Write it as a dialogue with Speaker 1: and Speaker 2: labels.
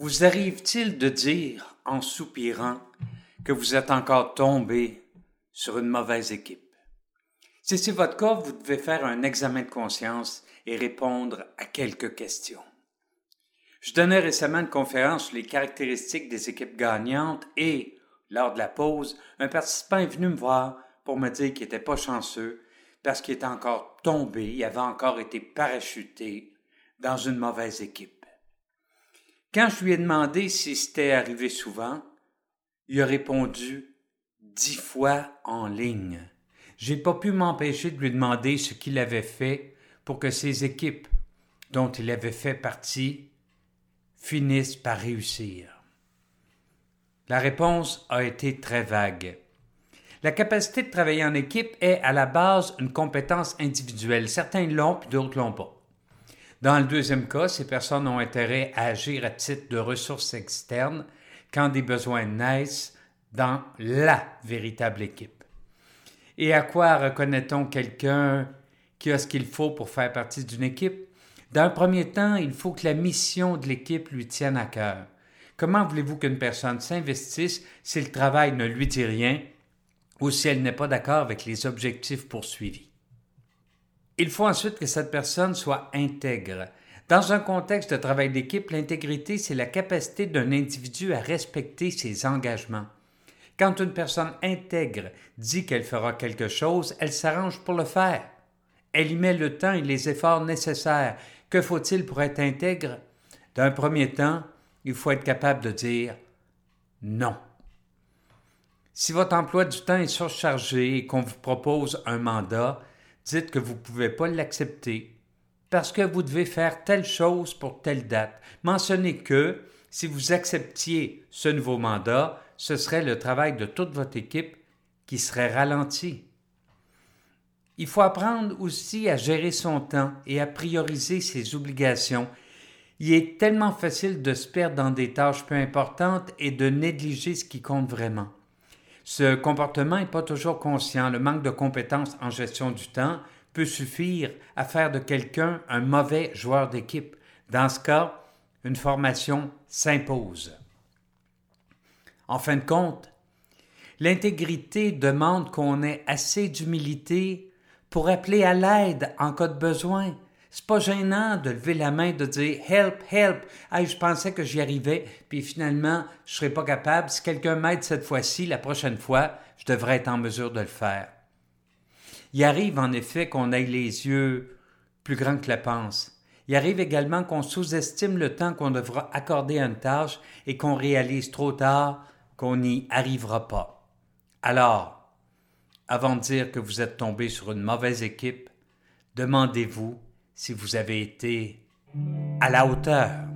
Speaker 1: Vous arrive-t-il de dire, en soupirant, que vous êtes encore tombé sur une mauvaise équipe? Si c'est votre cas, vous devez faire un examen de conscience et répondre à quelques questions. Je donnais récemment une conférence sur les caractéristiques des équipes gagnantes et, lors de la pause, un participant est venu me voir pour me dire qu'il n'était pas chanceux parce qu'il était encore tombé, il avait encore été parachuté dans une mauvaise équipe. Quand je lui ai demandé si c'était arrivé souvent, il a répondu dix fois en ligne. J'ai pas pu m'empêcher de lui demander ce qu'il avait fait pour que ses équipes, dont il avait fait partie, finissent par réussir. La réponse a été très vague. La capacité de travailler en équipe est à la base une compétence individuelle. Certains l'ont, puis d'autres l'ont pas. Dans le deuxième cas, ces personnes ont intérêt à agir à titre de ressources externes quand des besoins naissent dans la véritable équipe. Et à quoi reconnaît-on quelqu'un qui a ce qu'il faut pour faire partie d'une équipe? Dans un premier temps, il faut que la mission de l'équipe lui tienne à cœur. Comment voulez-vous qu'une personne s'investisse si le travail ne lui dit rien ou si elle n'est pas d'accord avec les objectifs poursuivis? Il faut ensuite que cette personne soit intègre. Dans un contexte de travail d'équipe, l'intégrité, c'est la capacité d'un individu à respecter ses engagements. Quand une personne intègre dit qu'elle fera quelque chose, elle s'arrange pour le faire. Elle y met le temps et les efforts nécessaires. Que faut-il pour être intègre? D'un premier temps, il faut être capable de dire non. Si votre emploi du temps est surchargé et qu'on vous propose un mandat, dites que vous ne pouvez pas l'accepter parce que vous devez faire telle chose pour telle date. Mentionnez que si vous acceptiez ce nouveau mandat, ce serait le travail de toute votre équipe qui serait ralenti. Il faut apprendre aussi à gérer son temps et à prioriser ses obligations. Il est tellement facile de se perdre dans des tâches peu importantes et de négliger ce qui compte vraiment. Ce comportement n'est pas toujours conscient. Le manque de compétences en gestion du temps peut suffire à faire de quelqu'un un mauvais joueur d'équipe. Dans ce cas, une formation s'impose. En fin de compte, l'intégrité demande qu'on ait assez d'humilité pour appeler à l'aide en cas de besoin. C'est pas gênant de lever la main, de dire help, help. Hey, je pensais que j'y arrivais, puis finalement, je serais pas capable. Si quelqu'un m'aide cette fois-ci, la prochaine fois, je devrais être en mesure de le faire. Il arrive en effet qu'on ait les yeux plus grands que la panse. Il arrive également qu'on sous-estime le temps qu'on devra accorder à une tâche et qu'on réalise trop tard qu'on n'y arrivera pas. Alors, avant de dire que vous êtes tombé sur une mauvaise équipe, demandez-vous si vous avez été à la hauteur.